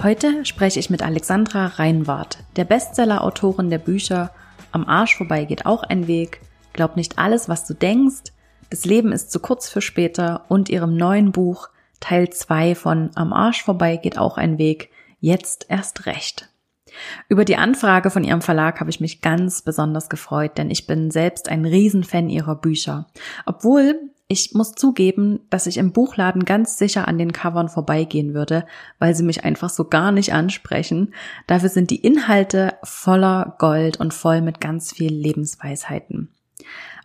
Heute spreche ich mit Alexandra Reinwart, der Bestseller-Autorin der Bücher Am Arsch vorbei geht auch ein Weg, Glaub nicht alles, was du denkst, das Leben ist zu kurz für später und ihrem neuen Buch Teil 2 von Am Arsch vorbei geht auch ein Weg, jetzt erst recht. Über die Anfrage von ihrem Verlag habe ich mich ganz besonders gefreut, denn ich bin selbst ein Riesenfan ihrer Bücher. Obwohl ich muss zugeben, dass ich im Buchladen ganz sicher an den Covern vorbeigehen würde, weil sie mich einfach so gar nicht ansprechen. Dafür sind die Inhalte voller Gold und voll mit ganz viel Lebensweisheiten.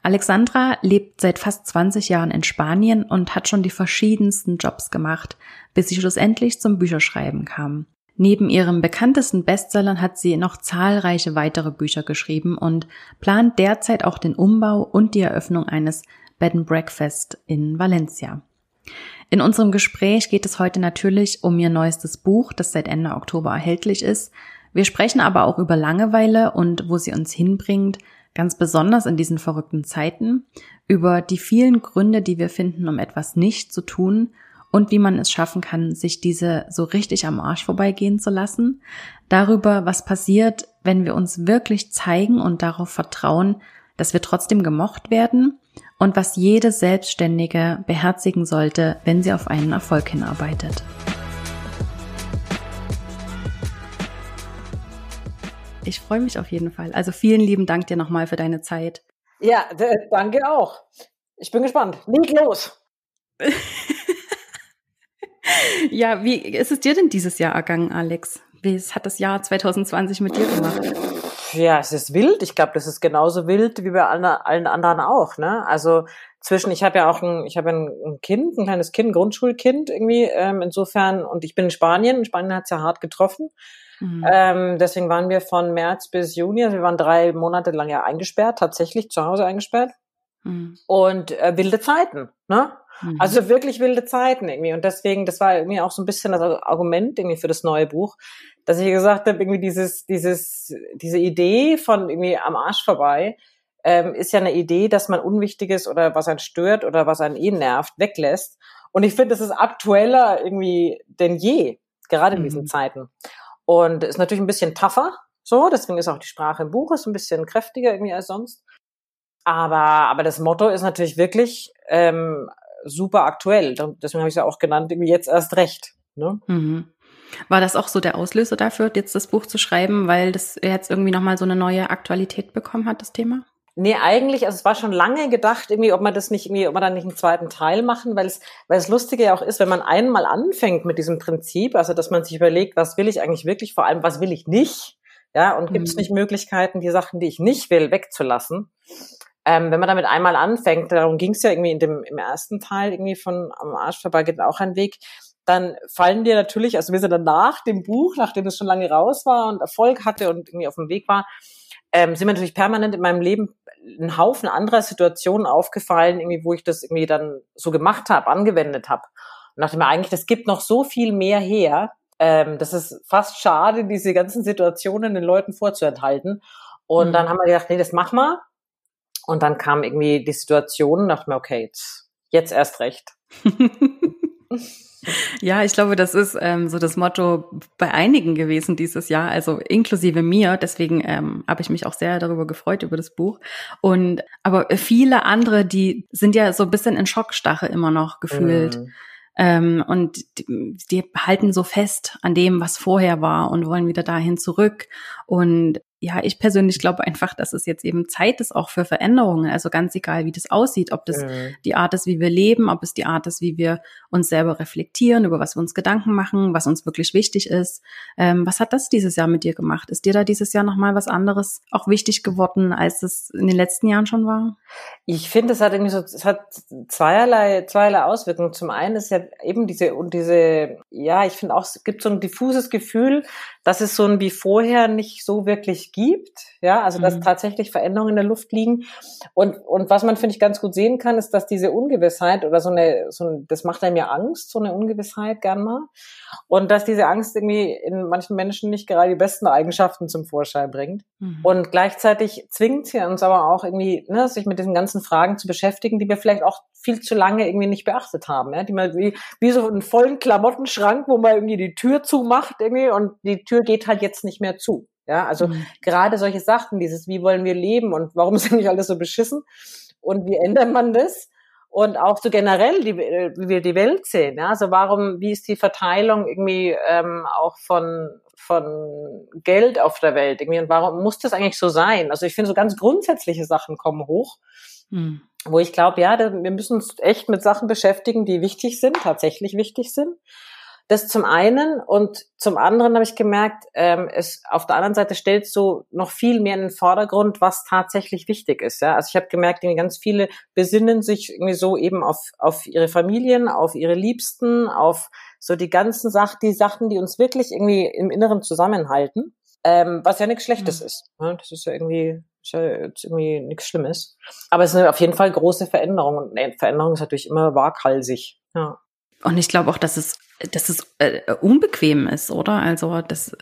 Alexandra lebt seit fast 20 Jahren in Spanien und hat schon die verschiedensten Jobs gemacht, bis sie schlussendlich zum Bücherschreiben kam. Neben ihrem bekanntesten Bestsellern hat sie noch zahlreiche weitere Bücher geschrieben und plant derzeit auch den Umbau und die Eröffnung eines Bed and Breakfast in Valencia. In unserem Gespräch geht es heute natürlich um ihr neuestes Buch, das seit Ende Oktober erhältlich ist. Wir sprechen aber auch über Langeweile und wo sie uns hinbringt, ganz besonders in diesen verrückten Zeiten, über die vielen Gründe, die wir finden, um etwas nicht zu tun und wie man es schaffen kann, sich diese so richtig am Arsch vorbeigehen zu lassen, darüber, was passiert, wenn wir uns wirklich zeigen und darauf vertrauen, dass wir trotzdem gemocht werden und was jede Selbstständige beherzigen sollte, wenn sie auf einen Erfolg hinarbeitet. Ich freue mich auf jeden Fall. Also vielen lieben Dank dir nochmal für deine Zeit. Ja, danke auch. Ich bin gespannt. Leg los. ja, wie ist es dir denn dieses Jahr ergangen, Alex? Wie hat das Jahr 2020 mit dir gemacht? Ja, es ist wild. Ich glaube, das ist genauso wild wie bei allen, anderen auch. Ne? Also zwischen, ich habe ja auch ein, ich habe ein, ein, Kind, ein kleines Kind, ein Grundschulkind irgendwie. Ähm, insofern und ich bin in Spanien. In Spanien hat es ja hart getroffen. Mhm. Ähm, deswegen waren wir von März bis Juni, also wir waren drei Monate lang ja eingesperrt, tatsächlich zu Hause eingesperrt. Mhm. Und äh, wilde Zeiten, ne? Mhm. Also wirklich wilde Zeiten irgendwie. Und deswegen, das war irgendwie auch so ein bisschen das Argument irgendwie für das neue Buch, dass ich gesagt habe, irgendwie dieses, dieses, diese Idee von irgendwie am Arsch vorbei, ähm, ist ja eine Idee, dass man Unwichtiges oder was einen stört oder was einen eh nervt, weglässt. Und ich finde, das ist aktueller irgendwie denn je, gerade in diesen mhm. Zeiten. Und ist natürlich ein bisschen tougher, so, deswegen ist auch die Sprache im Buch ist ein bisschen kräftiger irgendwie als sonst. Aber, aber das Motto ist natürlich wirklich ähm, super aktuell. Deswegen habe ich es ja auch genannt, irgendwie jetzt erst recht. Ne? Mhm. War das auch so der Auslöser dafür, jetzt das Buch zu schreiben, weil das jetzt irgendwie nochmal so eine neue Aktualität bekommen hat, das Thema? Nee, eigentlich, also es war schon lange gedacht, irgendwie, ob man das nicht irgendwie, ob man da nicht einen zweiten Teil machen, weil es, weil es Lustige ja auch ist, wenn man einmal anfängt mit diesem Prinzip, also dass man sich überlegt, was will ich eigentlich wirklich, vor allem, was will ich nicht, ja, und gibt es mhm. nicht Möglichkeiten, die Sachen, die ich nicht will, wegzulassen. Ähm, wenn man damit einmal anfängt, darum ging es ja irgendwie in dem, im ersten Teil irgendwie von Am Arsch vorbei geht auch ein Weg, dann fallen dir natürlich, also wir sind dann nach dem Buch, nachdem es schon lange raus war und Erfolg hatte und irgendwie auf dem Weg war, ähm, sind mir natürlich permanent in meinem Leben ein Haufen anderer Situationen aufgefallen, irgendwie, wo ich das irgendwie dann so gemacht habe, angewendet habe. Und dachte mir eigentlich, das gibt noch so viel mehr her. Ähm, das ist fast schade, diese ganzen Situationen den Leuten vorzuenthalten. Und mhm. dann haben wir gedacht, nee, das machen wir. Und dann kam irgendwie die Situation, dachte mir, okay, jetzt jetzt erst recht. Ja, ich glaube, das ist ähm, so das Motto bei einigen gewesen dieses Jahr, also inklusive mir. Deswegen ähm, habe ich mich auch sehr darüber gefreut über das Buch. Und aber viele andere, die sind ja so ein bisschen in Schockstache immer noch gefühlt. Mm. Ähm, und die, die halten so fest an dem, was vorher war und wollen wieder dahin zurück. Und ja, ich persönlich glaube einfach, dass es jetzt eben Zeit ist auch für Veränderungen. Also ganz egal, wie das aussieht, ob das mhm. die Art ist, wie wir leben, ob es die Art ist, wie wir uns selber reflektieren, über was wir uns Gedanken machen, was uns wirklich wichtig ist. Ähm, was hat das dieses Jahr mit dir gemacht? Ist dir da dieses Jahr nochmal was anderes auch wichtig geworden, als es in den letzten Jahren schon war? Ich finde, es hat irgendwie so, es hat zweierlei, zweierlei Auswirkungen. Zum einen ist ja eben diese, und diese, ja, ich finde auch, es gibt so ein diffuses Gefühl, dass es so ein wie vorher nicht so wirklich gibt, ja, also dass mhm. tatsächlich Veränderungen in der Luft liegen. Und, und was man, finde ich, ganz gut sehen kann, ist, dass diese Ungewissheit oder so eine, so ein, das macht einem ja Angst, so eine Ungewissheit gern mal. Und dass diese Angst irgendwie in manchen Menschen nicht gerade die besten Eigenschaften zum Vorschein bringt. Mhm. Und gleichzeitig zwingt sie uns aber auch irgendwie, ne, sich mit diesen ganzen Fragen zu beschäftigen, die wir vielleicht auch viel zu lange irgendwie nicht beachtet haben, ja, die man wie, wie so einen vollen Klamottenschrank, wo man irgendwie die Tür zumacht irgendwie und die Tür geht halt jetzt nicht mehr zu. Ja, also mhm. gerade solche Sachen, dieses, wie wollen wir leben und warum ist eigentlich alles so beschissen und wie ändert man das? Und auch so generell, die, wie wir die Welt sehen. Ja? Also warum, wie ist die Verteilung irgendwie ähm, auch von, von Geld auf der Welt irgendwie und warum muss das eigentlich so sein? Also ich finde, so ganz grundsätzliche Sachen kommen hoch, mhm. wo ich glaube, ja, wir müssen uns echt mit Sachen beschäftigen, die wichtig sind, tatsächlich wichtig sind. Das zum einen und zum anderen habe ich gemerkt, ähm, es auf der anderen Seite stellt so noch viel mehr in den Vordergrund, was tatsächlich wichtig ist. Ja? Also ich habe gemerkt, irgendwie ganz viele besinnen sich irgendwie so eben auf, auf ihre Familien, auf ihre Liebsten, auf so die ganzen Sachen, die Sachen, die uns wirklich irgendwie im Inneren zusammenhalten, ähm, was ja nichts Schlechtes mhm. ist. Ne? Das ist ja irgendwie ist ja jetzt irgendwie nichts Schlimmes. Aber es ist auf jeden Fall große Veränderung und eine Veränderung ist natürlich immer waghalsig. Ja. Und ich glaube auch, dass es, dass es äh, unbequem ist, oder? Also das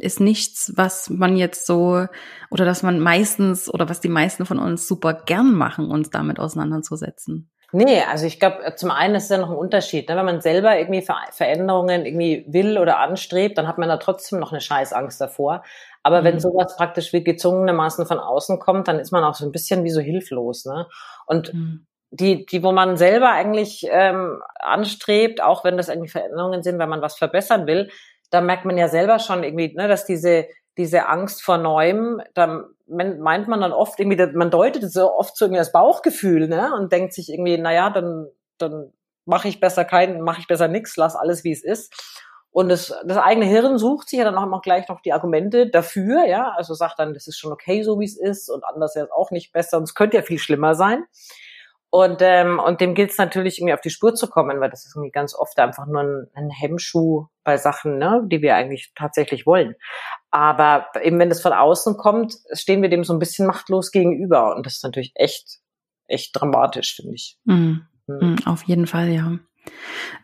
ist nichts, was man jetzt so oder dass man meistens oder was die meisten von uns super gern machen, uns damit auseinanderzusetzen. Nee, also ich glaube, zum einen ist es ja noch ein Unterschied. Ne? Wenn man selber irgendwie Ver Veränderungen irgendwie will oder anstrebt, dann hat man da trotzdem noch eine Scheißangst davor. Aber mhm. wenn sowas praktisch wie gezwungenermaßen von außen kommt, dann ist man auch so ein bisschen wie so hilflos. Ne? Und mhm die, die, wo man selber eigentlich ähm, anstrebt, auch wenn das irgendwie Veränderungen sind, wenn man was verbessern will, da merkt man ja selber schon irgendwie, ne, dass diese, diese Angst vor Neuem, da meint man dann oft irgendwie, man deutet so oft so irgendwie das Bauchgefühl, ne, und denkt sich irgendwie, na ja, dann, dann mache ich besser keinen, mache ich besser nix, lass alles wie es ist. Und das, das eigene Hirn sucht sich ja dann auch immer gleich noch die Argumente dafür, ja, also sagt dann, das ist schon okay, so wie es ist, und anders wäre es auch nicht besser, und es könnte ja viel schlimmer sein. Und, ähm, und dem gilt es natürlich irgendwie auf die Spur zu kommen, weil das ist irgendwie ganz oft einfach nur ein, ein Hemmschuh bei Sachen, ne, die wir eigentlich tatsächlich wollen. Aber eben wenn das von außen kommt, stehen wir dem so ein bisschen machtlos gegenüber. Und das ist natürlich echt, echt dramatisch, finde ich. Mhm. Mhm. Auf jeden Fall, ja.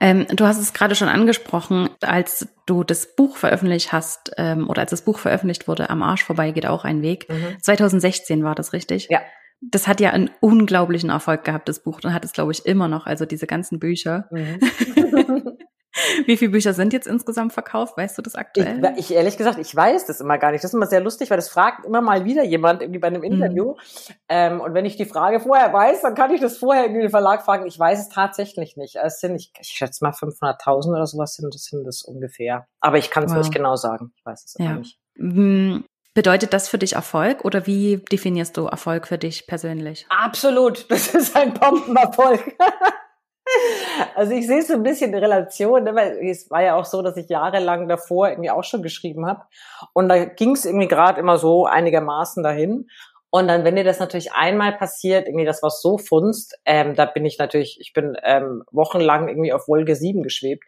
Ähm, du hast es gerade schon angesprochen, als du das Buch veröffentlicht hast ähm, oder als das Buch veröffentlicht wurde, Am Arsch vorbei geht auch ein Weg. Mhm. 2016 war das richtig? Ja das hat ja einen unglaublichen Erfolg gehabt, das Buch, und hat es, glaube ich, immer noch, also diese ganzen Bücher. Mhm. Wie viele Bücher sind jetzt insgesamt verkauft? Weißt du das aktuell? Ich, ich, ehrlich gesagt, ich weiß das immer gar nicht. Das ist immer sehr lustig, weil das fragt immer mal wieder jemand irgendwie bei einem mhm. Interview. Mhm. Ähm, und wenn ich die Frage vorher weiß, dann kann ich das vorher irgendwie den Verlag fragen. Ich weiß es tatsächlich nicht. Es sind, ich, ich schätze mal 500.000 oder sowas sind das, sind das ungefähr. Aber ich kann es wow. nicht genau sagen. Ich weiß es ja. nicht. Bedeutet das für dich Erfolg oder wie definierst du Erfolg für dich persönlich? Absolut, das ist ein Bombenerfolg. also ich sehe es so ein bisschen in Relation, ne, weil es war ja auch so, dass ich jahrelang davor irgendwie auch schon geschrieben habe und da ging es irgendwie gerade immer so einigermaßen dahin. Und dann, wenn dir das natürlich einmal passiert, irgendwie das was so funzt, ähm, da bin ich natürlich, ich bin ähm, wochenlang irgendwie auf Wolke 7 geschwebt.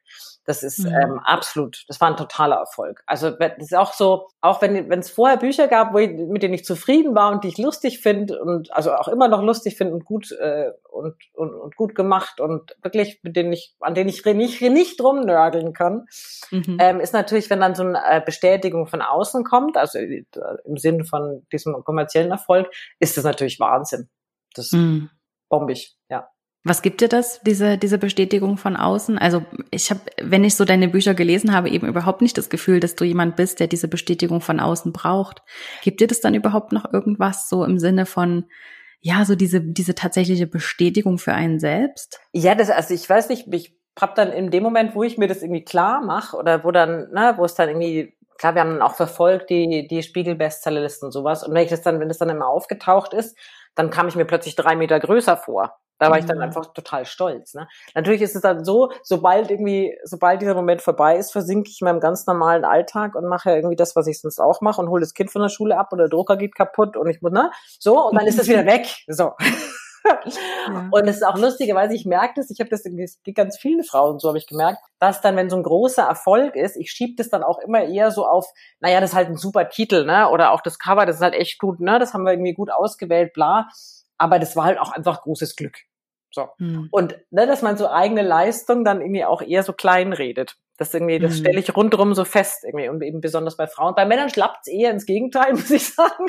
Das ist mhm. ähm, absolut, das war ein totaler Erfolg. Also das ist auch so, auch wenn es vorher Bücher gab, wo ich, mit denen ich zufrieden war und die ich lustig finde und also auch immer noch lustig finde und gut äh, und, und, und gut gemacht und wirklich mit denen ich an denen ich nicht nicht rumnörgeln kann, mhm. ähm, ist natürlich, wenn dann so eine äh, Bestätigung von außen kommt, also äh, im Sinne von diesem kommerziellen Erfolg, ist das natürlich Wahnsinn. Das mhm. bombig, ja. Was gibt dir das, diese, diese Bestätigung von außen? Also ich habe, wenn ich so deine Bücher gelesen habe, eben überhaupt nicht das Gefühl, dass du jemand bist, der diese Bestätigung von außen braucht. Gibt dir das dann überhaupt noch irgendwas so im Sinne von, ja, so diese, diese tatsächliche Bestätigung für einen selbst? Ja, das, also ich weiß nicht, ich habe dann in dem Moment, wo ich mir das irgendwie klar mache oder wo dann, ne, wo es dann irgendwie, klar, wir haben dann auch verfolgt die, die Spiegel-Bestsellerlisten und sowas. Und wenn ich das dann, wenn das dann immer aufgetaucht ist, dann kam ich mir plötzlich drei Meter größer vor. Da war ich dann mhm. einfach total stolz. Ne? Natürlich ist es dann so, sobald irgendwie, sobald dieser Moment vorbei ist, versinke ich in meinem ganz normalen Alltag und mache irgendwie das, was ich sonst auch mache und hole das Kind von der Schule ab und der Drucker geht kaputt und ich muss, ne? So, und dann ist es wieder weg. So. Ja. Und es ist auch lustigerweise, ich merke das, ich habe das in ganz vielen Frauen, so habe ich gemerkt, dass dann, wenn so ein großer Erfolg ist, ich schiebe das dann auch immer eher so auf, naja, das ist halt ein super Titel, ne? Oder auch das Cover, das ist halt echt gut, ne? Das haben wir irgendwie gut ausgewählt, bla. Aber das war halt auch einfach großes Glück. So. Mhm. Und ne, dass man so eigene Leistung dann irgendwie auch eher so klein redet. Das irgendwie, das mhm. stelle ich rundherum so fest, irgendwie, und eben besonders bei Frauen. Bei Männern schlappt es eher ins Gegenteil, muss ich sagen.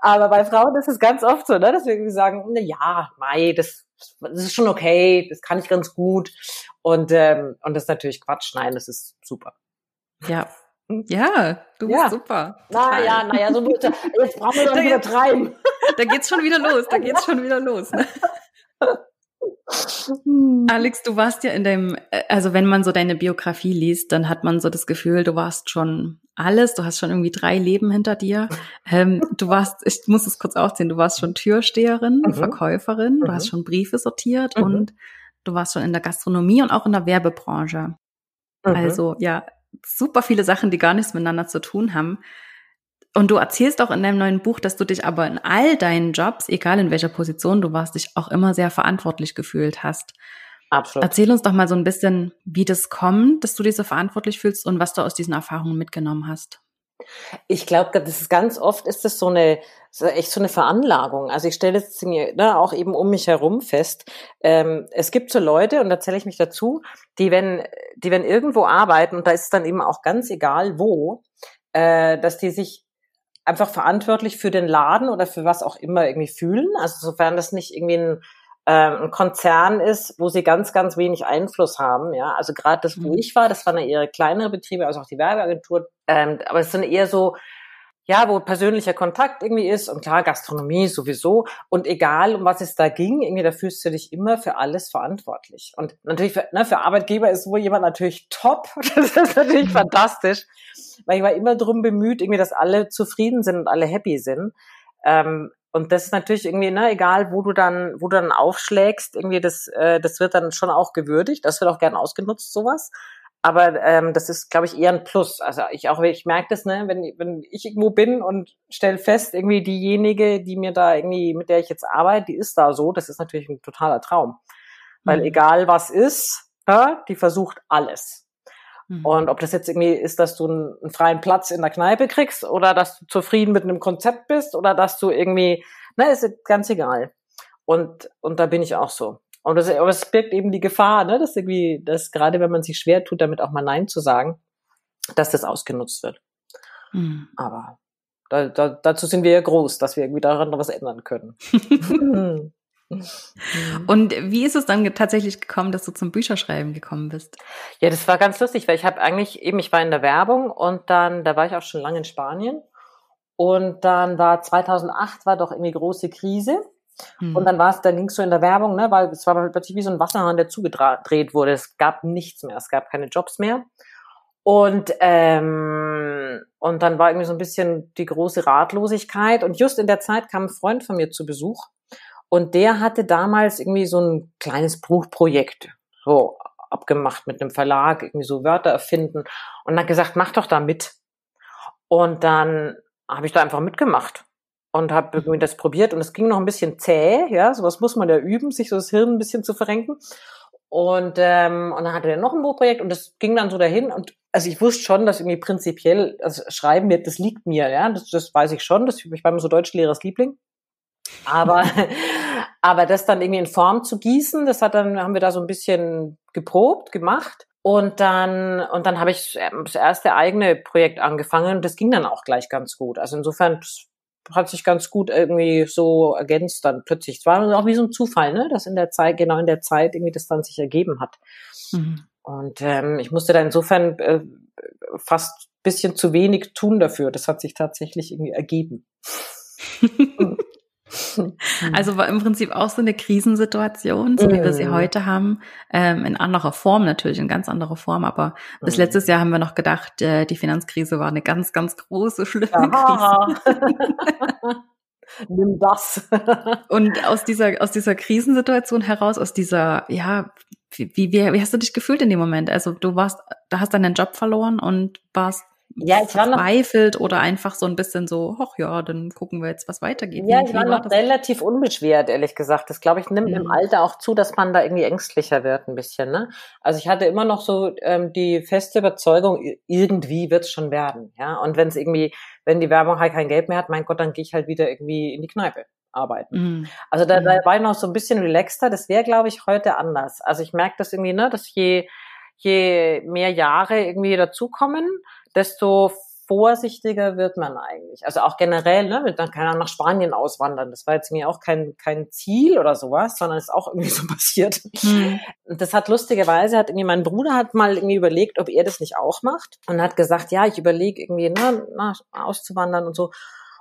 Aber bei Frauen ist es ganz oft so, ne, dass wir irgendwie sagen, na ja, Mai, das, das ist schon okay, das kann ich ganz gut. Und, ähm, und das ist natürlich Quatsch. Nein, das ist super. Ja, ja, du bist ja. super. Naja, naja, so jetzt brauchen wir doch nicht übertreiben. Da geht's schon wieder los, da geht's schon wieder los. Ne? Alex, du warst ja in deinem, also wenn man so deine Biografie liest, dann hat man so das Gefühl, du warst schon alles, du hast schon irgendwie drei Leben hinter dir. Ähm, du warst, ich muss es kurz aufziehen, du warst schon Türsteherin, mhm. Verkäuferin, mhm. du hast mhm. schon Briefe sortiert mhm. und du warst schon in der Gastronomie und auch in der Werbebranche. Mhm. Also ja, super viele Sachen, die gar nichts miteinander zu tun haben. Und du erzählst auch in deinem neuen Buch, dass du dich aber in all deinen Jobs, egal in welcher Position du warst, dich auch immer sehr verantwortlich gefühlt hast. Absolut. Erzähl uns doch mal so ein bisschen, wie das kommt, dass du dich so verantwortlich fühlst und was du aus diesen Erfahrungen mitgenommen hast. Ich glaube, das ist ganz oft ist das so eine so echt so eine Veranlagung. Also ich stelle es ne, auch eben um mich herum fest. Ähm, es gibt so Leute und da zähle ich mich dazu, die wenn die wenn irgendwo arbeiten und da ist es dann eben auch ganz egal wo, äh, dass die sich einfach verantwortlich für den Laden oder für was auch immer irgendwie fühlen. Also sofern das nicht irgendwie ein, äh, ein Konzern ist, wo sie ganz, ganz wenig Einfluss haben. Ja, also gerade das, wo mhm. ich war, das waren ja eher kleinere Betriebe, also auch die Werbeagentur. Ähm, aber es sind eher so ja, wo persönlicher Kontakt irgendwie ist und klar, Gastronomie sowieso. Und egal, um was es da ging, irgendwie, da fühlst du dich immer für alles verantwortlich. Und natürlich für, ne, für Arbeitgeber ist wohl jemand natürlich top. Das ist natürlich mhm. fantastisch. Weil ich war immer drum bemüht, irgendwie, dass alle zufrieden sind und alle happy sind. Ähm, und das ist natürlich irgendwie, ne, egal wo du dann, wo du dann aufschlägst, irgendwie das, äh, das wird dann schon auch gewürdigt. Das wird auch gern ausgenutzt, sowas. Aber ähm, das ist, glaube ich, eher ein Plus. Also ich auch, ich merke das, ne, wenn, wenn ich irgendwo bin und stell fest, irgendwie diejenige, die mir da irgendwie, mit der ich jetzt arbeite, die ist da so, das ist natürlich ein totaler Traum. Weil mhm. egal was ist, ja, die versucht alles. Mhm. Und ob das jetzt irgendwie ist, dass du einen, einen, freien Platz in der Kneipe kriegst oder dass du zufrieden mit einem Konzept bist oder dass du irgendwie, ne, ist ganz egal. Und, und da bin ich auch so. Und das, aber es birgt eben die Gefahr, ne, dass irgendwie, dass gerade wenn man sich schwer tut, damit auch mal Nein zu sagen, dass das ausgenutzt wird. Mhm. Aber da, da, dazu sind wir ja groß, dass wir irgendwie daran noch was ändern können. Und wie ist es dann tatsächlich gekommen, dass du zum Bücherschreiben gekommen bist? Ja, das war ganz lustig, weil ich habe eigentlich eben, ich war in der Werbung und dann, da war ich auch schon lange in Spanien. Und dann war 2008 war doch irgendwie große Krise. Mhm. Und dann war es, dann ging es so in der Werbung, ne, weil es war plötzlich wie so ein Wasserhahn, der zugedreht wurde. Es gab nichts mehr, es gab keine Jobs mehr. Und, ähm, und dann war irgendwie so ein bisschen die große Ratlosigkeit. Und just in der Zeit kam ein Freund von mir zu Besuch. Und der hatte damals irgendwie so ein kleines Buchprojekt, so abgemacht mit einem Verlag, irgendwie so Wörter erfinden. Und hat gesagt, mach doch da mit. Und dann habe ich da einfach mitgemacht und habe das probiert und es ging noch ein bisschen zäh, ja, sowas muss man ja üben, sich so das Hirn ein bisschen zu verrenken. Und, ähm, und dann hatte er noch ein Buchprojekt und das ging dann so dahin und also ich wusste schon, dass irgendwie prinzipiell also Schreiben das liegt mir, ja, das, das weiß ich schon, das, ich war immer so Deutschlehrers Liebling. Aber, aber das dann irgendwie in Form zu gießen, das hat dann, haben wir da so ein bisschen geprobt, gemacht. Und dann, und dann habe ich das erste eigene Projekt angefangen und das ging dann auch gleich ganz gut. Also insofern, hat sich ganz gut irgendwie so ergänzt dann plötzlich. Es war auch wie so ein Zufall, ne, dass in der Zeit, genau in der Zeit irgendwie das dann sich ergeben hat. Mhm. Und ähm, ich musste da insofern äh, fast bisschen zu wenig tun dafür. Das hat sich tatsächlich irgendwie ergeben. Also war im Prinzip auch so eine Krisensituation, so wie wir sie mhm. heute haben, ähm, in anderer Form natürlich, in ganz anderer Form. Aber bis mhm. letztes Jahr haben wir noch gedacht, äh, die Finanzkrise war eine ganz, ganz große, schlimme Aha. Krise. Nimm das. Und aus dieser, aus dieser Krisensituation heraus, aus dieser, ja, wie, wie, wie hast du dich gefühlt in dem Moment? Also du warst, da hast deinen Job verloren und warst ja, ich war noch, verzweifelt oder einfach so ein bisschen so, ach ja, dann gucken wir jetzt, was weitergeht. Ja, ich war noch das? relativ unbeschwert, ehrlich gesagt. Das, glaube ich, nimmt mhm. im Alter auch zu, dass man da irgendwie ängstlicher wird ein bisschen. Ne? Also ich hatte immer noch so ähm, die feste Überzeugung, irgendwie wird es schon werden. Ja, Und wenn es irgendwie, wenn die Werbung halt kein Geld mehr hat, mein Gott, dann gehe ich halt wieder irgendwie in die Kneipe arbeiten. Mhm. Also da, da war ich noch so ein bisschen relaxter. Das wäre, glaube ich, heute anders. Also ich merke das irgendwie, ne, dass je, je mehr Jahre irgendwie dazukommen, desto vorsichtiger wird man eigentlich. Also auch generell, ne, dann kann er nach Spanien auswandern. Das war jetzt mir auch kein, kein Ziel oder sowas, sondern ist auch irgendwie so passiert. Hm. Das hat lustigerweise, hat irgendwie mein Bruder hat mal irgendwie überlegt, ob er das nicht auch macht und hat gesagt, ja, ich überlege irgendwie, ne, na, auszuwandern und so.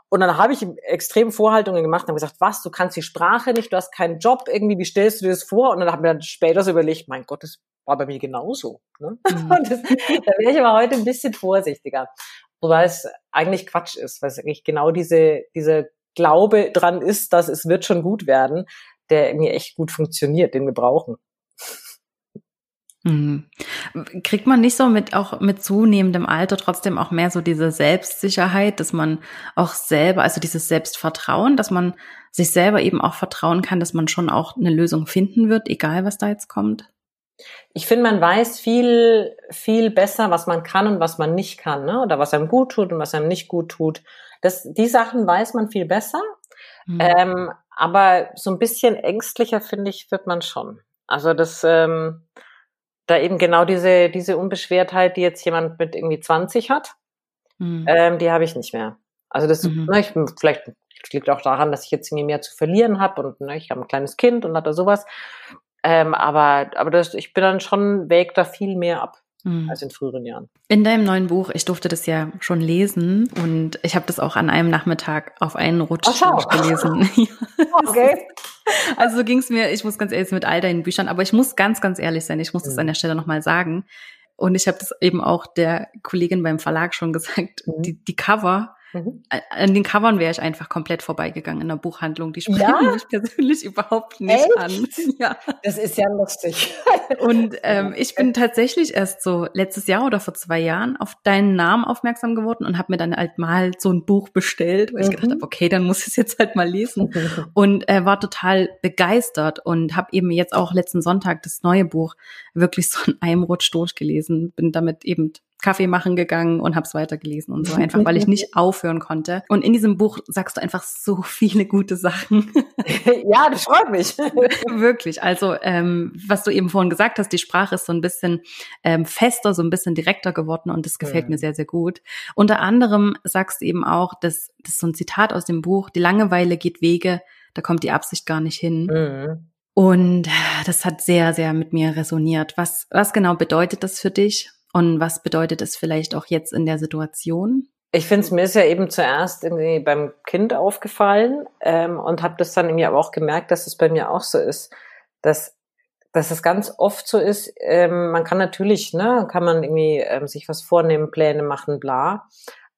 Und dann habe ich extrem Vorhaltungen gemacht und habe gesagt, was, du kannst die Sprache nicht, du hast keinen Job, irgendwie, wie stellst du dir das vor? Und dann habe ich mir dann später so überlegt, mein Gott, das war bei mir genauso. Ne? Mhm. Das, da wäre ich aber heute ein bisschen vorsichtiger. Wobei es eigentlich Quatsch ist, weil es eigentlich genau diese, diese Glaube dran ist, dass es wird schon gut werden, der irgendwie echt gut funktioniert, den wir brauchen. Mhm. Kriegt man nicht so mit auch mit zunehmendem Alter trotzdem auch mehr so diese Selbstsicherheit, dass man auch selber, also dieses Selbstvertrauen, dass man sich selber eben auch vertrauen kann, dass man schon auch eine Lösung finden wird, egal was da jetzt kommt? Ich finde, man weiß viel, viel besser, was man kann und was man nicht kann, ne? oder was einem gut tut und was einem nicht gut tut. Das, die Sachen weiß man viel besser. Mhm. Ähm, aber so ein bisschen ängstlicher, finde ich, wird man schon. Also das, ähm, da eben genau diese, diese Unbeschwertheit, die jetzt jemand mit irgendwie 20 hat, mhm. ähm, die habe ich nicht mehr. Also das, mhm. ne, ich, vielleicht liegt auch daran, dass ich jetzt irgendwie mehr zu verlieren habe und ne, ich habe ein kleines Kind und hatte sowas. Ähm, aber aber das, ich bin dann schon, wägt da viel mehr ab mhm. als in früheren Jahren. In deinem neuen Buch, ich durfte das ja schon lesen und ich habe das auch an einem Nachmittag auf einen Rutsch Ach, gelesen. okay. Also so ging es mir, ich muss ganz ehrlich mit all deinen Büchern, aber ich muss ganz, ganz ehrlich sein, ich muss das mhm. an der Stelle nochmal sagen. Und ich habe das eben auch der Kollegin beim Verlag schon gesagt, mhm. die, die Cover Mhm. An den Covern wäre ich einfach komplett vorbeigegangen in der Buchhandlung. Die sprechen ja? mich persönlich überhaupt nicht Echt? an. Ja. Das ist ja lustig. Und ähm, ich bin tatsächlich erst so letztes Jahr oder vor zwei Jahren auf deinen Namen aufmerksam geworden und habe mir dann halt mal so ein Buch bestellt, weil mhm. ich gedacht habe, okay, dann muss ich es jetzt halt mal lesen. Und äh, war total begeistert und habe eben jetzt auch letzten Sonntag das neue Buch wirklich so in einem Rutsch durchgelesen. Bin damit eben Kaffee machen gegangen und habe es weitergelesen und so, einfach weil ich nicht aufhören konnte. Und in diesem Buch sagst du einfach so viele gute Sachen. ja, das freut mich. Wirklich. Also, ähm, was du eben vorhin gesagt hast, die Sprache ist so ein bisschen ähm, fester, so ein bisschen direkter geworden und das gefällt ja. mir sehr, sehr gut. Unter anderem sagst du eben auch, dass das ist so ein Zitat aus dem Buch, die Langeweile geht Wege, da kommt die Absicht gar nicht hin. Mhm. Und das hat sehr, sehr mit mir resoniert. Was, was genau bedeutet das für dich? Und was bedeutet es vielleicht auch jetzt in der Situation? Ich finde es mir ist ja eben zuerst irgendwie beim Kind aufgefallen ähm, und habe das dann irgendwie aber auch gemerkt, dass es bei mir auch so ist, dass dass es ganz oft so ist. Ähm, man kann natürlich, ne, kann man irgendwie ähm, sich was vornehmen, Pläne machen, bla.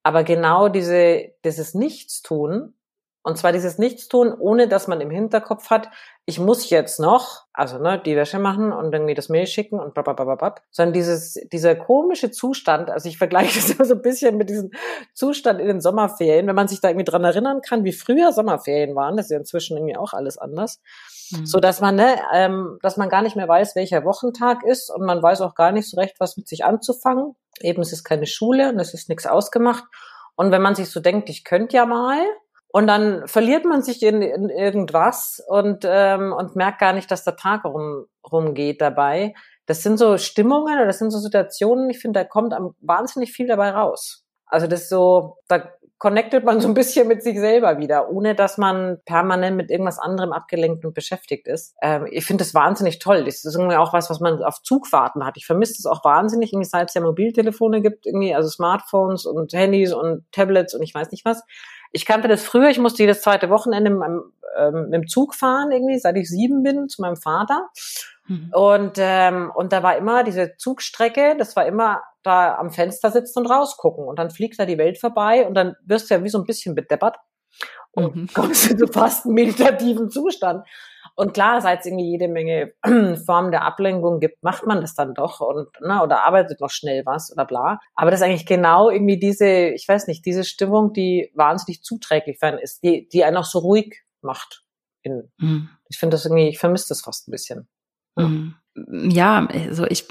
Aber genau diese dieses Nichtstun und zwar dieses Nichtstun, ohne dass man im Hinterkopf hat, ich muss jetzt noch, also ne, die Wäsche machen und irgendwie das Mail schicken und blablabla, sondern dieses, dieser komische Zustand, also ich vergleiche das immer so ein bisschen mit diesem Zustand in den Sommerferien, wenn man sich da irgendwie dran erinnern kann, wie früher Sommerferien waren, das ist ja inzwischen irgendwie auch alles anders, mhm. so dass man, ne, ähm, dass man gar nicht mehr weiß, welcher Wochentag ist und man weiß auch gar nicht so recht, was mit sich anzufangen. Eben, es ist keine Schule und es ist nichts ausgemacht. Und wenn man sich so denkt, ich könnte ja mal, und dann verliert man sich in, in irgendwas und, ähm, und merkt gar nicht, dass der Tag rum, rumgeht dabei. Das sind so Stimmungen oder das sind so Situationen, ich finde, da kommt am wahnsinnig viel dabei raus. Also das ist so, da connectet man so ein bisschen mit sich selber wieder, ohne dass man permanent mit irgendwas anderem abgelenkt und beschäftigt ist. Ähm, ich finde das wahnsinnig toll. Das ist irgendwie auch was, was man auf Zugfahrten hat. Ich vermisse das auch wahnsinnig, irgendwie seit es ja Mobiltelefone gibt, irgendwie, also Smartphones und Handys und Tablets und ich weiß nicht was. Ich kannte das früher, ich musste jedes zweite Wochenende mit, meinem, ähm, mit dem Zug fahren, irgendwie, seit ich sieben bin, zu meinem Vater. Mhm. Und, ähm, und da war immer diese Zugstrecke, das war immer da am Fenster sitzen und rausgucken. Und dann fliegt da die Welt vorbei und dann wirst du ja wie so ein bisschen bedeppert und mhm. kommst in so fast einen meditativen Zustand. Und klar, seit es irgendwie jede Menge Formen der Ablenkung gibt, macht man das dann doch und ne, oder arbeitet noch schnell was oder bla. Aber das ist eigentlich genau irgendwie diese, ich weiß nicht, diese Stimmung, die wahnsinnig zuträglich für einen ist, die, die einen auch so ruhig macht. In, mhm. Ich finde das irgendwie, ich vermisse das fast ein bisschen. Mhm. Ja, also ich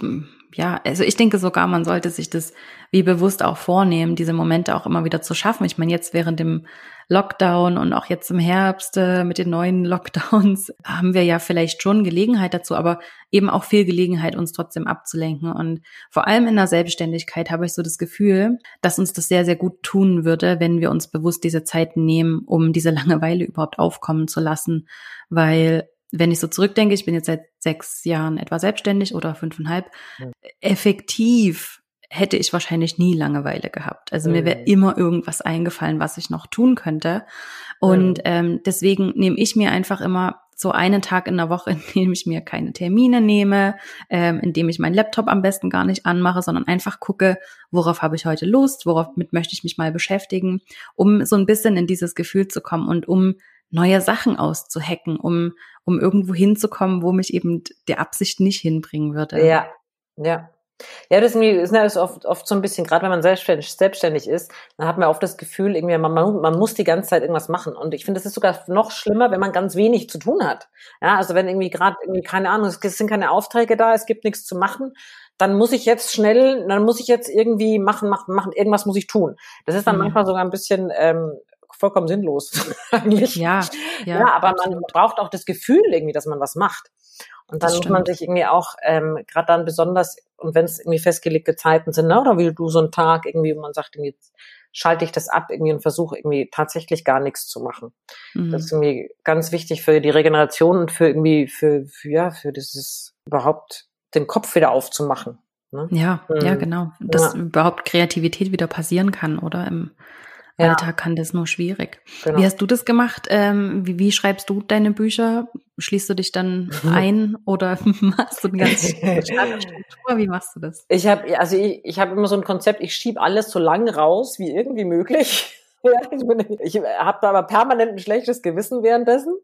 ja, also ich denke sogar, man sollte sich das wie bewusst auch vornehmen, diese Momente auch immer wieder zu schaffen. Ich meine, jetzt während dem Lockdown und auch jetzt im Herbst äh, mit den neuen Lockdowns haben wir ja vielleicht schon Gelegenheit dazu, aber eben auch viel Gelegenheit, uns trotzdem abzulenken. Und vor allem in der Selbstständigkeit habe ich so das Gefühl, dass uns das sehr, sehr gut tun würde, wenn wir uns bewusst diese Zeit nehmen, um diese Langeweile überhaupt aufkommen zu lassen. Weil wenn ich so zurückdenke, ich bin jetzt seit sechs Jahren etwa selbstständig oder fünfeinhalb, ja. effektiv hätte ich wahrscheinlich nie Langeweile gehabt. Also mhm. mir wäre immer irgendwas eingefallen, was ich noch tun könnte. Und mhm. ähm, deswegen nehme ich mir einfach immer so einen Tag in der Woche, in dem ich mir keine Termine nehme, ähm, in dem ich meinen Laptop am besten gar nicht anmache, sondern einfach gucke, worauf habe ich heute Lust, worauf mit möchte ich mich mal beschäftigen, um so ein bisschen in dieses Gefühl zu kommen und um neue Sachen auszuhacken, um, um irgendwo hinzukommen, wo mich eben die Absicht nicht hinbringen würde. Ja, ja. Ja, das ist, das ist oft, oft so ein bisschen, gerade wenn man selbstständig, selbstständig ist, dann hat man oft das Gefühl, irgendwie, man, man muss die ganze Zeit irgendwas machen. Und ich finde, es ist sogar noch schlimmer, wenn man ganz wenig zu tun hat. Ja, also wenn irgendwie gerade irgendwie, keine Ahnung, es sind keine Aufträge da, es gibt nichts zu machen, dann muss ich jetzt schnell, dann muss ich jetzt irgendwie machen, machen, machen, irgendwas muss ich tun. Das ist dann mhm. manchmal sogar ein bisschen ähm, vollkommen sinnlos eigentlich. Ja, ja, ja aber absolut. man braucht auch das Gefühl irgendwie, dass man was macht. Und dann muss man sich irgendwie auch, ähm, gerade dann besonders, und wenn es irgendwie festgelegte Zeiten sind, ne, oder wie du so einen Tag irgendwie, wo man sagt, irgendwie, jetzt schalte ich das ab irgendwie und versuche irgendwie tatsächlich gar nichts zu machen. Mhm. Das ist irgendwie ganz wichtig für die Regeneration und für irgendwie, für, für ja, für dieses überhaupt den Kopf wieder aufzumachen. Ne? Ja, mhm. ja, genau. Dass ja. überhaupt Kreativität wieder passieren kann, oder? Im, ja. Alltag kann das nur schwierig. Genau. Wie hast du das gemacht? Ähm, wie, wie, schreibst du deine Bücher? Schließt du dich dann ein oder machst du eine ganz Struktur? Wie machst du das? Ich habe also ich, ich habe immer so ein Konzept, ich schiebe alles so lang raus wie irgendwie möglich. Ja, ich, ich habe da aber permanent ein schlechtes Gewissen währenddessen,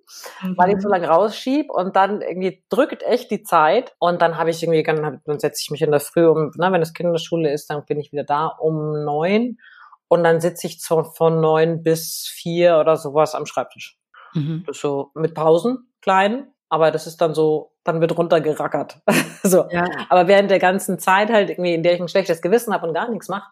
mhm. weil ich so lange rausschieb und dann irgendwie drückt echt die Zeit und dann habe ich irgendwie, dann, dann setze ich mich in der Früh um, na, wenn es Kinderschule ist, dann bin ich wieder da um neun und dann sitze ich von, von neun bis vier oder sowas am Schreibtisch. Mhm. So mit Pausen, kleinen, aber das ist dann so, dann wird runtergerackert. so. Ja. Aber während der ganzen Zeit halt irgendwie, in der ich ein schlechtes Gewissen habe und gar nichts mache,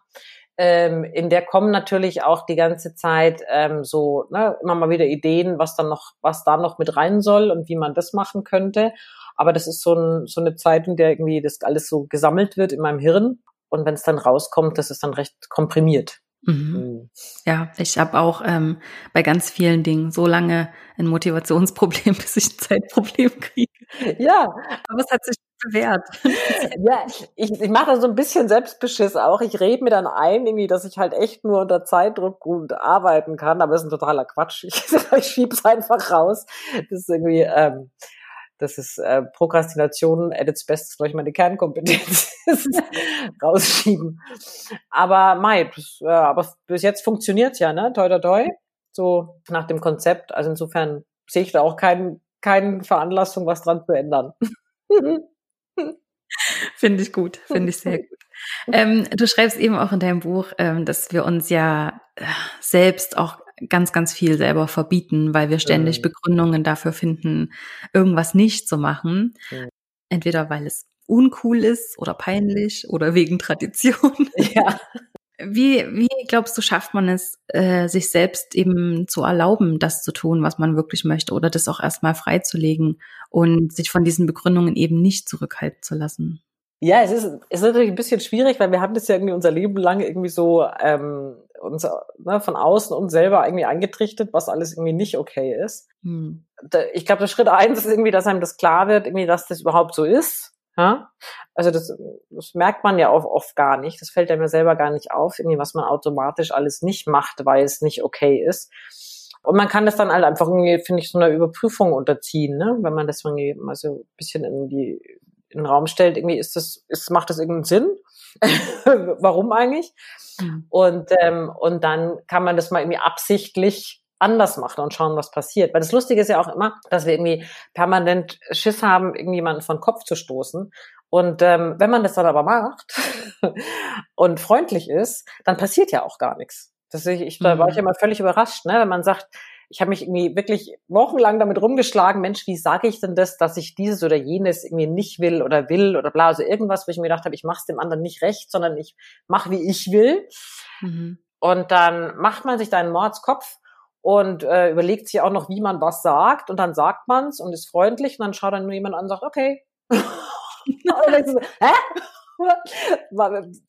ähm, in der kommen natürlich auch die ganze Zeit ähm, so ne, immer mal wieder Ideen, was dann noch, was da noch mit rein soll und wie man das machen könnte. Aber das ist so, ein, so eine Zeit, in der irgendwie das alles so gesammelt wird in meinem Hirn. Und wenn es dann rauskommt, das ist dann recht komprimiert. Mhm. mhm. Ja, ich habe auch ähm, bei ganz vielen Dingen so lange ein Motivationsproblem, bis ich ein Zeitproblem kriege. Ja, aber es hat sich bewährt. ja, ich, ich mache da so ein bisschen Selbstbeschiss auch. Ich rede mir dann ein, irgendwie, dass ich halt echt nur unter Zeitdruck gut arbeiten kann, aber das ist ein totaler Quatsch. Ich, ich schieb's einfach raus. Das ist irgendwie, ähm, das ist äh, Prokrastination at its best, glaube ich, meine Kernkompetenz. rausschieben. Aber Mai, das, äh, aber bis jetzt funktioniert's ja, ne? Toi, toi, toi. So nach dem Konzept. Also insofern sehe ich da auch keinen keine Veranlassung, was dran zu ändern. Finde ich gut, finde ich sehr gut. Ähm, du schreibst eben auch in deinem Buch, ähm, dass wir uns ja äh, selbst auch ganz, ganz viel selber verbieten, weil wir ständig mhm. Begründungen dafür finden, irgendwas nicht zu machen. Mhm. Entweder weil es uncool ist oder peinlich oder wegen Tradition. Ja. Wie, wie glaubst du, schafft man es, äh, sich selbst eben zu erlauben, das zu tun, was man wirklich möchte oder das auch erstmal freizulegen und sich von diesen Begründungen eben nicht zurückhalten zu lassen? Ja, es ist, es ist natürlich ein bisschen schwierig, weil wir haben das ja irgendwie unser Leben lang irgendwie so ähm, uns ne, von außen und selber irgendwie eingetrichtert, was alles irgendwie nicht okay ist. Hm. Ich glaube, der Schritt eins ist irgendwie, dass einem das klar wird, irgendwie, dass das überhaupt so ist. Ja? Also das, das merkt man ja oft, oft gar nicht. Das fällt einem ja selber gar nicht auf, irgendwie, was man automatisch alles nicht macht, weil es nicht okay ist. Und man kann das dann halt einfach irgendwie, finde ich, so einer Überprüfung unterziehen, ne? wenn man das irgendwie mal so ein bisschen in die in den Raum stellt, irgendwie ist das, ist, macht das irgendeinen Sinn? Warum eigentlich? Mhm. Und, ähm, und dann kann man das mal irgendwie absichtlich anders machen und schauen, was passiert. Weil das Lustige ist ja auch immer, dass wir irgendwie permanent Schiss haben, irgendjemanden von Kopf zu stoßen. Und ähm, wenn man das dann aber macht und freundlich ist, dann passiert ja auch gar nichts. Das ich, ich, da war ich mhm. immer völlig überrascht, ne? wenn man sagt, ich habe mich irgendwie wirklich wochenlang damit rumgeschlagen, Mensch, wie sage ich denn das, dass ich dieses oder jenes irgendwie nicht will oder will oder bla, also irgendwas, wo ich mir gedacht habe, ich mache es dem anderen nicht recht, sondern ich mache, wie ich will. Mhm. Und dann macht man sich da einen Mordskopf und äh, überlegt sich auch noch, wie man was sagt und dann sagt man's und ist freundlich und dann schaut dann nur jemand an und sagt, okay. so, Hä?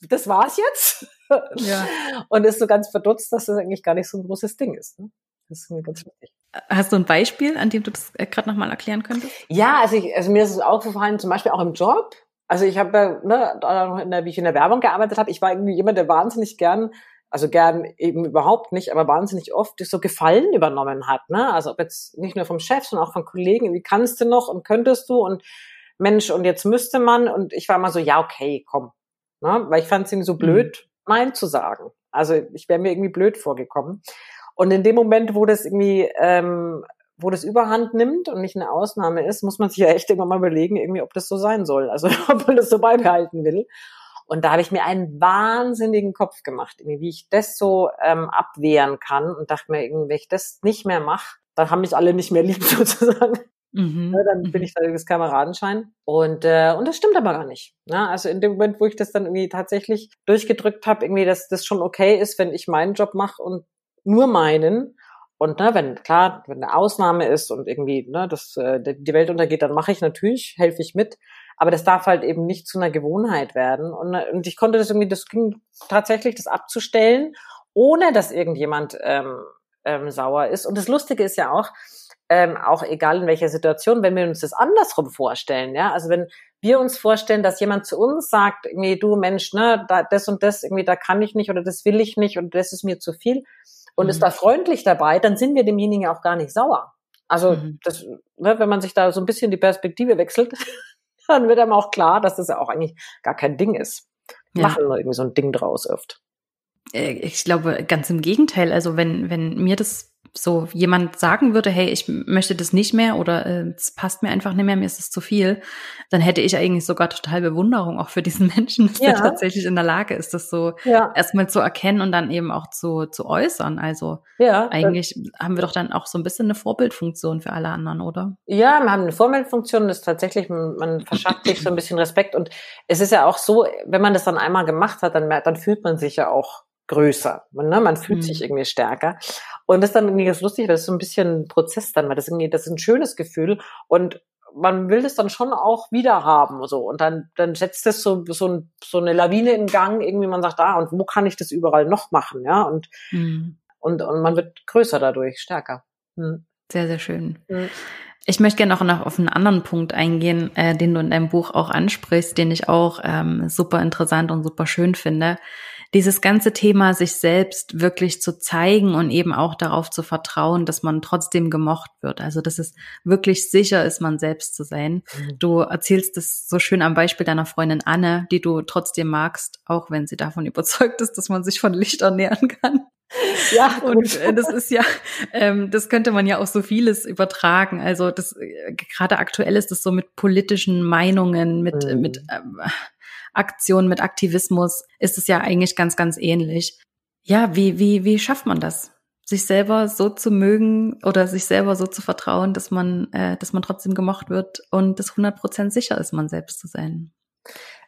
Das war's jetzt? Ja. Und ist so ganz verdutzt, dass das eigentlich gar nicht so ein großes Ding ist. Ne? Das ist mir ganz wichtig. Hast du ein Beispiel, an dem du das äh, gerade nochmal erklären könntest? Ja, also, ich, also mir ist es aufgefallen, zum Beispiel auch im Job. Also ich habe, ne, in der, wie ich in der Werbung gearbeitet habe, ich war irgendwie jemand, der wahnsinnig gern also gern eben überhaupt nicht, aber wahnsinnig oft so Gefallen übernommen hat. Ne? Also ob jetzt nicht nur vom Chef, sondern auch von Kollegen, wie kannst du noch und könntest du und Mensch, und jetzt müsste man. Und ich war immer so, ja, okay, komm. Ne? Weil ich fand es irgendwie so mhm. blöd, mhm. Nein zu sagen. Also ich wäre mir irgendwie blöd vorgekommen. Und in dem Moment, wo das irgendwie, ähm, wo das Überhand nimmt und nicht eine Ausnahme ist, muss man sich ja echt irgendwann mal überlegen, irgendwie, ob das so sein soll. Also ob man das so beibehalten will. Und da habe ich mir einen wahnsinnigen Kopf gemacht, irgendwie, wie ich das so ähm, abwehren kann und dachte mir, irgendwie, wenn ich das nicht mehr mache, dann haben mich alle nicht mehr lieb sozusagen. Mhm. Ja, dann bin mhm. ich da das Kameradenschein. Und, äh, und das stimmt aber gar nicht. Ne? Also in dem Moment, wo ich das dann irgendwie tatsächlich durchgedrückt habe, irgendwie, dass das schon okay ist, wenn ich meinen Job mache und nur meinen. Und ne, wenn klar, wenn eine Ausnahme ist und irgendwie ne, das, äh, die Welt untergeht, dann mache ich natürlich, helfe ich mit. Aber das darf halt eben nicht zu einer Gewohnheit werden. Und, äh, und ich konnte das irgendwie, das ging tatsächlich, das abzustellen, ohne dass irgendjemand ähm, ähm, sauer ist. Und das Lustige ist ja auch, ähm, auch egal in welcher Situation, wenn wir uns das andersrum vorstellen, ja, also wenn wir uns vorstellen, dass jemand zu uns sagt, irgendwie, du Mensch, ne, da, das und das, irgendwie, da kann ich nicht oder das will ich nicht und das ist mir zu viel und mhm. ist da freundlich dabei, dann sind wir demjenigen auch gar nicht sauer. Also, mhm. das, ne, wenn man sich da so ein bisschen die Perspektive wechselt, dann wird einem auch klar, dass das ja auch eigentlich gar kein Ding ist. Ja. Machen nur irgendwie so ein Ding draus oft. Äh, ich glaube, ganz im Gegenteil. Also wenn, wenn mir das so jemand sagen würde, hey, ich möchte das nicht mehr oder äh, es passt mir einfach nicht mehr, mir ist es zu viel, dann hätte ich eigentlich sogar total Bewunderung auch für diesen Menschen, dass ja. der tatsächlich in der Lage ist, das so ja. erstmal zu erkennen und dann eben auch zu, zu äußern. Also ja, eigentlich haben wir doch dann auch so ein bisschen eine Vorbildfunktion für alle anderen, oder? Ja, wir haben eine Vorbildfunktion, das ist tatsächlich, man, man verschafft sich so ein bisschen Respekt und es ist ja auch so, wenn man das dann einmal gemacht hat, dann, dann fühlt man sich ja auch größer. Ne? Man fühlt mhm. sich irgendwie stärker. Und das ist dann irgendwie ganz lustig, weil das ist so ein bisschen ein Prozess dann, weil das irgendwie, das ist ein schönes Gefühl und man will das dann schon auch wieder haben, so. Und dann, dann setzt das so, so, so eine Lawine in Gang, irgendwie man sagt, ah, und wo kann ich das überall noch machen, ja? Und, mhm. und, und man wird größer dadurch, stärker. Mhm. Sehr, sehr schön. Mhm. Ich möchte gerne auch noch auf einen anderen Punkt eingehen, äh, den du in deinem Buch auch ansprichst, den ich auch ähm, super interessant und super schön finde dieses ganze Thema, sich selbst wirklich zu zeigen und eben auch darauf zu vertrauen, dass man trotzdem gemocht wird. Also, dass es wirklich sicher ist, man selbst zu sein. Mhm. Du erzählst es so schön am Beispiel deiner Freundin Anne, die du trotzdem magst, auch wenn sie davon überzeugt ist, dass man sich von Licht ernähren kann. Ja, und äh, das ist ja, ähm, das könnte man ja auch so vieles übertragen. Also das äh, gerade aktuell ist das so mit politischen Meinungen, mit mhm. mit ähm, Aktion, mit Aktivismus ist es ja eigentlich ganz, ganz ähnlich. Ja, wie, wie, wie schafft man das? Sich selber so zu mögen oder sich selber so zu vertrauen, dass man, äh, dass man trotzdem gemocht wird und das 100% sicher ist, man selbst zu sein.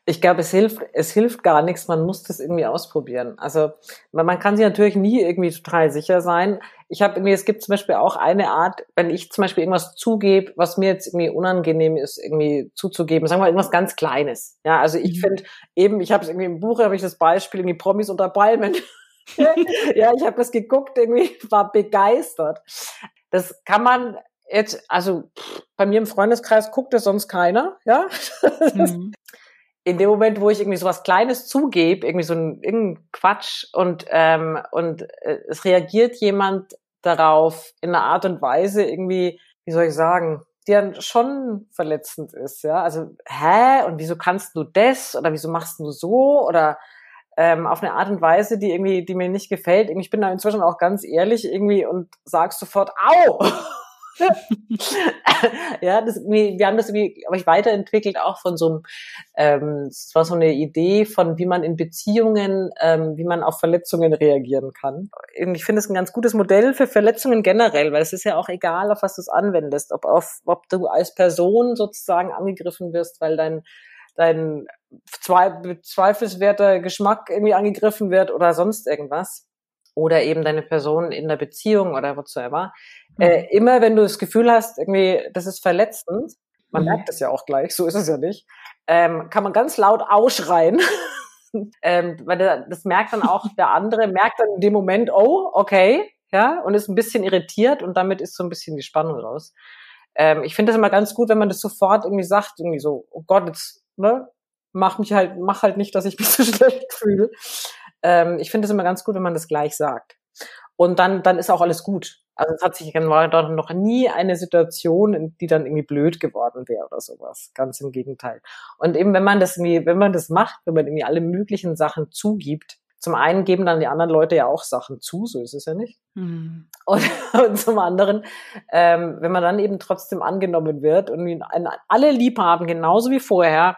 Ich glaube, es hilft, es hilft gar nichts. Man muss das irgendwie ausprobieren. Also man kann sich natürlich nie irgendwie total sicher sein. Ich habe irgendwie, es gibt zum Beispiel auch eine Art, wenn ich zum Beispiel irgendwas zugebe, was mir jetzt irgendwie unangenehm ist, irgendwie zuzugeben, sagen wir mal irgendwas ganz Kleines. Ja, also ich mhm. finde eben, ich habe es irgendwie im Buch, habe ich das Beispiel irgendwie Promis unter Palmen. ja, ich habe das geguckt, irgendwie war begeistert. Das kann man jetzt, also bei mir im Freundeskreis guckt das sonst keiner, ja. Mhm. In dem Moment, wo ich irgendwie so was Kleines zugebe, irgendwie so ein irgendein Quatsch und ähm, und äh, es reagiert jemand darauf in einer Art und Weise irgendwie, wie soll ich sagen, die dann schon verletzend ist, ja. Also, hä? Und wieso kannst du das? Oder wieso machst du so? Oder ähm, auf eine Art und Weise, die irgendwie, die mir nicht gefällt. Ich bin da inzwischen auch ganz ehrlich irgendwie und sag sofort, au! ja, das, wir haben das irgendwie, aber ich weiterentwickelt auch von so einem, ähm, es war so eine Idee von, wie man in Beziehungen, ähm, wie man auf Verletzungen reagieren kann. Ich finde es ein ganz gutes Modell für Verletzungen generell, weil es ist ja auch egal, auf was du es anwendest, ob auf, ob du als Person sozusagen angegriffen wirst, weil dein dein zweifelswerter Geschmack irgendwie angegriffen wird oder sonst irgendwas oder eben deine Person in der Beziehung oder whatsoever. Mhm. Äh, immer wenn du das Gefühl hast, irgendwie, das ist verletzend, man mhm. merkt es ja auch gleich, so ist es ja nicht, ähm, kann man ganz laut ausschreien. ähm, weil das merkt dann auch der andere, merkt dann in dem Moment, oh, okay, ja, und ist ein bisschen irritiert und damit ist so ein bisschen die Spannung raus. Ähm, ich finde das immer ganz gut, wenn man das sofort irgendwie sagt, irgendwie so, oh Gott, jetzt, ne, mach mich halt, mach halt nicht, dass ich mich so schlecht fühle. Ähm, ich finde es immer ganz gut, wenn man das gleich sagt. Und dann, dann ist auch alles gut. Also es hat sich war noch nie eine Situation, die dann irgendwie blöd geworden wäre oder sowas. Ganz im Gegenteil. Und eben, wenn man das irgendwie, wenn man das macht, wenn man irgendwie alle möglichen Sachen zugibt, zum einen geben dann die anderen Leute ja auch Sachen zu, so ist es ja nicht. Mhm. Und, und, zum anderen, ähm, wenn man dann eben trotzdem angenommen wird und alle lieb haben, genauso wie vorher,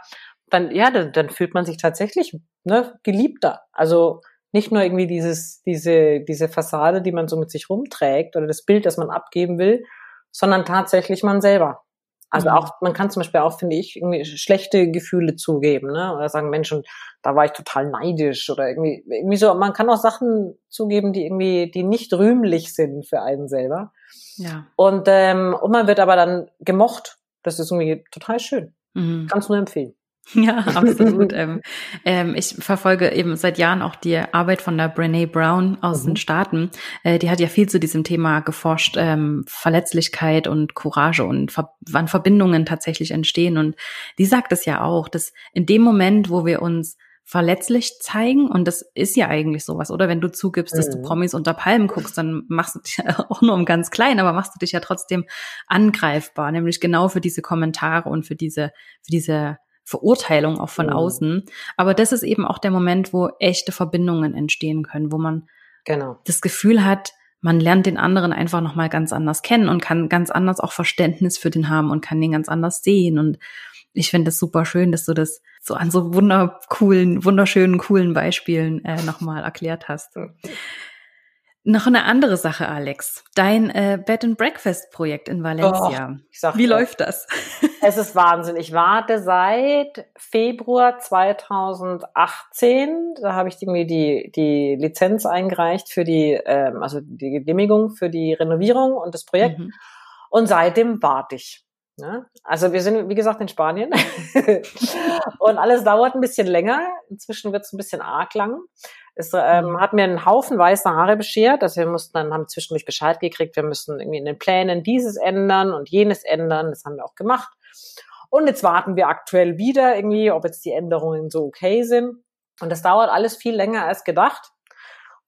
dann, ja, dann, dann fühlt man sich tatsächlich ne, geliebter. Also nicht nur irgendwie dieses, diese, diese Fassade, die man so mit sich rumträgt oder das Bild, das man abgeben will, sondern tatsächlich man selber. Also mhm. auch, man kann zum Beispiel auch, finde ich, irgendwie schlechte Gefühle zugeben, ne? Oder sagen, Mensch, und da war ich total neidisch oder irgendwie, irgendwie so, man kann auch Sachen zugeben, die irgendwie, die nicht rühmlich sind für einen selber. Ja. Und, ähm, und man wird aber dann gemocht. Das ist irgendwie total schön. Mhm. Kannst nur empfehlen. Ja, absolut. ähm, ähm, ich verfolge eben seit Jahren auch die Arbeit von der Brene Brown aus mhm. den Staaten. Äh, die hat ja viel zu diesem Thema geforscht, ähm, Verletzlichkeit und Courage und Ver wann Verbindungen tatsächlich entstehen. Und die sagt es ja auch, dass in dem Moment, wo wir uns verletzlich zeigen. Und das ist ja eigentlich sowas, oder? Wenn du zugibst, dass du mhm. Promis unter Palmen guckst, dann machst du dich ja auch nur um ganz klein, aber machst du dich ja trotzdem angreifbar, nämlich genau für diese Kommentare und für diese, für diese Verurteilung auch von mhm. außen. Aber das ist eben auch der Moment, wo echte Verbindungen entstehen können, wo man genau. das Gefühl hat, man lernt den anderen einfach nochmal ganz anders kennen und kann ganz anders auch Verständnis für den haben und kann den ganz anders sehen. Und ich finde es super schön, dass du das so an so wundercoolen, wunderschönen, coolen Beispielen äh, nochmal erklärt hast. Noch eine andere Sache, Alex. Dein äh, Bed and Breakfast Projekt in Valencia. Oh, Wie dir, läuft das? Es ist Wahnsinn. Ich warte seit Februar 2018. Da habe ich irgendwie die, die Lizenz eingereicht für die, ähm, also die Genehmigung für die Renovierung und das Projekt. Mhm. Und seitdem warte ich. Ne? Also wir sind, wie gesagt, in Spanien. und alles dauert ein bisschen länger. Inzwischen wird es ein bisschen arg lang. Es ähm, mhm. hat mir einen Haufen weiße Haare beschert. Also wir mussten dann, haben zwischendurch Bescheid gekriegt, wir müssen irgendwie in den Plänen dieses ändern und jenes ändern. Das haben wir auch gemacht. Und jetzt warten wir aktuell wieder irgendwie, ob jetzt die Änderungen so okay sind. Und das dauert alles viel länger als gedacht.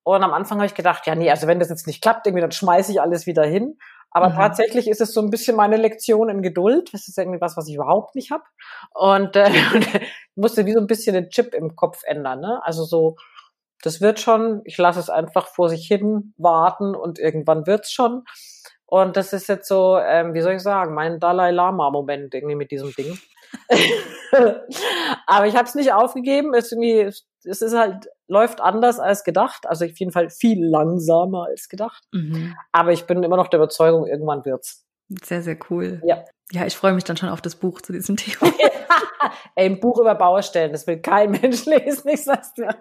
Und am Anfang habe ich gedacht, ja, nee, also wenn das jetzt nicht klappt, irgendwie, dann schmeiße ich alles wieder hin. Aber mhm. tatsächlich ist es so ein bisschen meine Lektion in Geduld. Das ist irgendwie was, was ich überhaupt nicht habe. Und äh, musste wie so ein bisschen den Chip im Kopf ändern. Ne? Also so, das wird schon, ich lasse es einfach vor sich hin warten und irgendwann wird's schon. Und das ist jetzt so, ähm, wie soll ich sagen, mein Dalai Lama-Moment irgendwie mit diesem Ding. Aber ich habe es nicht aufgegeben. Es, irgendwie, es ist halt, läuft anders als gedacht. Also auf jeden Fall viel langsamer als gedacht. Mhm. Aber ich bin immer noch der Überzeugung, irgendwann wird's. Sehr, sehr cool. Ja. Ja, ich freue mich dann schon auf das Buch zu diesem Thema. Ey, ein Buch über Baustellen, das will kein Mensch lesen, ich sag's dir.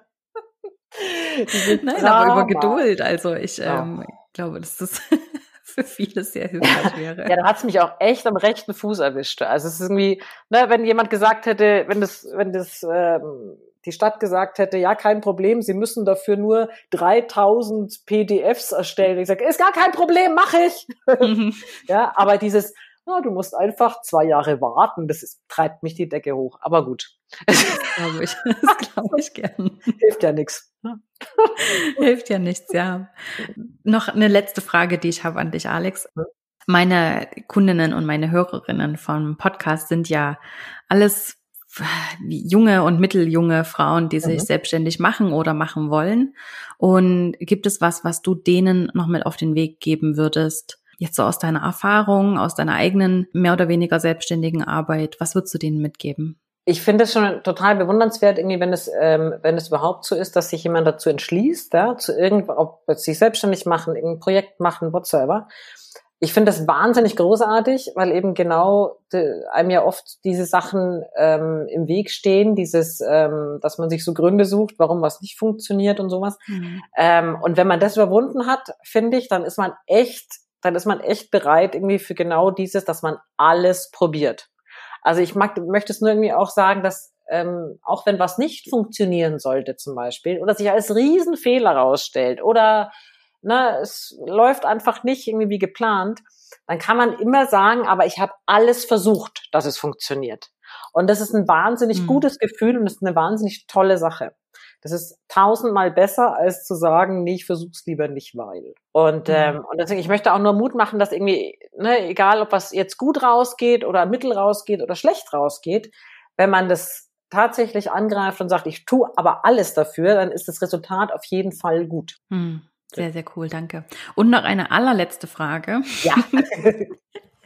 Nein, Drama. aber über Geduld. Also ich ähm, glaube, dass das für viele sehr hilfreich wäre. Ja, da hat's mich auch echt am rechten Fuß erwischt. Also es ist irgendwie, ne, wenn jemand gesagt hätte, wenn das, wenn das ähm, die Stadt gesagt hätte, ja, kein Problem, Sie müssen dafür nur 3000 PDFs erstellen. Ich sage, ist gar kein Problem, mache ich. Mhm. ja, aber dieses, ja, du musst einfach zwei Jahre warten, das ist, treibt mich die Decke hoch. Aber gut. Das glaube ich. Das glaube ich gern. Hilft ja nichts. Hilft ja nichts, ja. Noch eine letzte Frage, die ich habe an dich, Alex. Meine Kundinnen und meine Hörerinnen vom Podcast sind ja alles junge und mitteljunge Frauen, die sich mhm. selbstständig machen oder machen wollen. Und gibt es was, was du denen noch mit auf den Weg geben würdest? Jetzt so aus deiner Erfahrung, aus deiner eigenen mehr oder weniger selbstständigen Arbeit, was würdest du denen mitgeben? Ich finde es schon total bewundernswert, irgendwie, wenn es, ähm, wenn es überhaupt so ist, dass sich jemand dazu entschließt, ja, zu irgendwo, ob sich selbstständig machen, irgendein Projekt machen, whatsoever ich finde das wahnsinnig großartig, weil eben genau de, einem ja oft diese Sachen ähm, im Weg stehen, dieses, ähm, dass man sich so Gründe sucht, warum was nicht funktioniert und sowas. Mhm. Ähm, und wenn man das überwunden hat, finde ich, dann ist man echt, dann ist man echt bereit irgendwie für genau dieses, dass man alles probiert. Also ich mag, möchte es nur irgendwie auch sagen, dass ähm, auch wenn was nicht funktionieren sollte zum Beispiel oder sich als Riesenfehler rausstellt oder ne, es läuft einfach nicht irgendwie wie geplant, dann kann man immer sagen, aber ich habe alles versucht, dass es funktioniert. Und das ist ein wahnsinnig mhm. gutes Gefühl und ist eine wahnsinnig tolle Sache. Das ist tausendmal besser, als zu sagen, nee, ich versuch's lieber nicht, weil. Und, mhm. ähm, und deswegen, ich möchte auch nur Mut machen, dass irgendwie, ne, egal ob was jetzt gut rausgeht oder mittel rausgeht oder schlecht rausgeht, wenn man das tatsächlich angreift und sagt, ich tue aber alles dafür, dann ist das Resultat auf jeden Fall gut. Mhm. Sehr, sehr cool, danke. Und noch eine allerletzte Frage. Ja.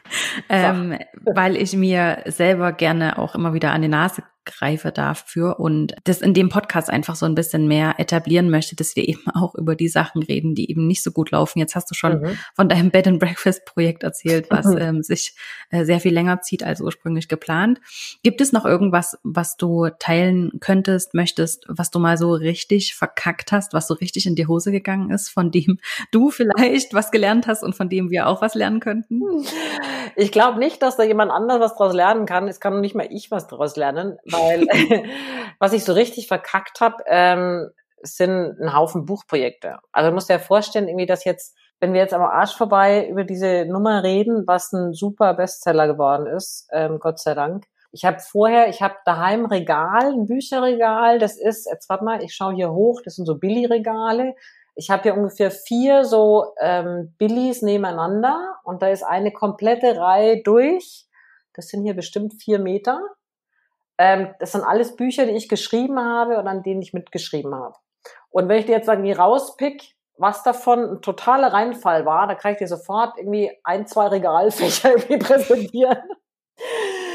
ähm, weil ich mir selber gerne auch immer wieder an die Nase greife dafür und das in dem Podcast einfach so ein bisschen mehr etablieren möchte, dass wir eben auch über die Sachen reden, die eben nicht so gut laufen. Jetzt hast du schon mhm. von deinem Bed and Breakfast Projekt erzählt, was mhm. ähm, sich äh, sehr viel länger zieht als ursprünglich geplant. Gibt es noch irgendwas, was du teilen könntest, möchtest, was du mal so richtig verkackt hast, was so richtig in die Hose gegangen ist, von dem du vielleicht was gelernt hast und von dem wir auch was lernen könnten? Ich glaube nicht, dass da jemand anders was daraus lernen kann. Es kann nicht mal ich was daraus lernen, weil was ich so richtig verkackt habe, ähm, sind ein Haufen Buchprojekte. Also du musst dir vorstellen, irgendwie, dass jetzt, wenn wir jetzt am Arsch vorbei über diese Nummer reden, was ein super Bestseller geworden ist, ähm, Gott sei Dank. Ich habe vorher, ich habe daheim Regal, ein Bücherregal, das ist, jetzt warte mal, ich schaue hier hoch, das sind so Billy-Regale. Ich habe hier ungefähr vier so ähm, Billies nebeneinander und da ist eine komplette Reihe durch. Das sind hier bestimmt vier Meter. Ähm, das sind alles Bücher, die ich geschrieben habe und an denen ich mitgeschrieben habe. Und wenn ich dir jetzt irgendwie rauspick, was davon ein totaler Reinfall war, da kann ich dir sofort irgendwie ein, zwei Regalfächer irgendwie präsentieren.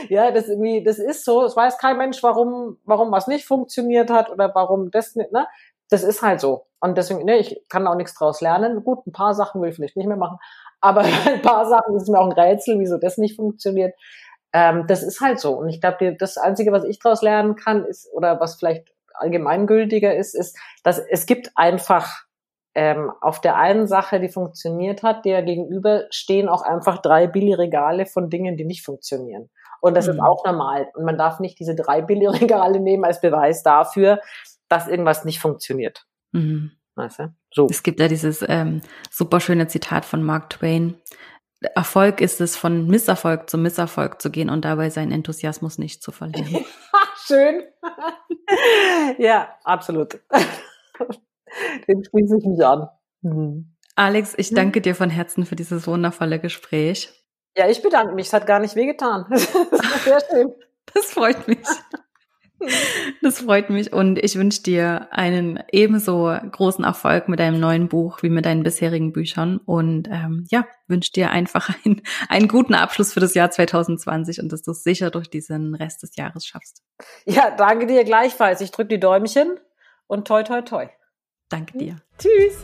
ja, das irgendwie, das ist so. Es weiß kein Mensch, warum, warum was nicht funktioniert hat oder warum das nicht, ne? Das ist halt so. Und deswegen, ne, ich kann auch nichts draus lernen. Gut, ein paar Sachen will ich vielleicht nicht mehr machen, aber ein paar Sachen ist mir auch ein Rätsel, wieso das nicht funktioniert. Ähm, das ist halt so. Und ich glaube, das Einzige, was ich daraus lernen kann, ist, oder was vielleicht allgemeingültiger ist, ist, dass es gibt einfach ähm, auf der einen Sache, die funktioniert hat, der gegenüber stehen auch einfach drei Billigregale von Dingen, die nicht funktionieren. Und das mhm. ist auch normal. Und man darf nicht diese drei Billigregale nehmen als Beweis dafür, dass irgendwas nicht funktioniert. Mhm. Weißt du? So. Es gibt ja dieses ähm, super schöne Zitat von Mark Twain. Erfolg ist es, von Misserfolg zu Misserfolg zu gehen und dabei seinen Enthusiasmus nicht zu verlieren. Schön. ja, absolut. Den schließe ich mich an. Mhm. Alex, ich danke dir von Herzen für dieses wundervolle Gespräch. Ja, ich bedanke mich. Es hat gar nicht wehgetan. Sehr schön. Das freut mich. Das freut mich und ich wünsche dir einen ebenso großen Erfolg mit deinem neuen Buch wie mit deinen bisherigen Büchern und ähm, ja, wünsche dir einfach ein, einen guten Abschluss für das Jahr 2020 und dass du es sicher durch diesen Rest des Jahres schaffst. Ja, danke dir gleichfalls. Ich drücke die Däumchen und toi toi toi. Danke dir. Tschüss.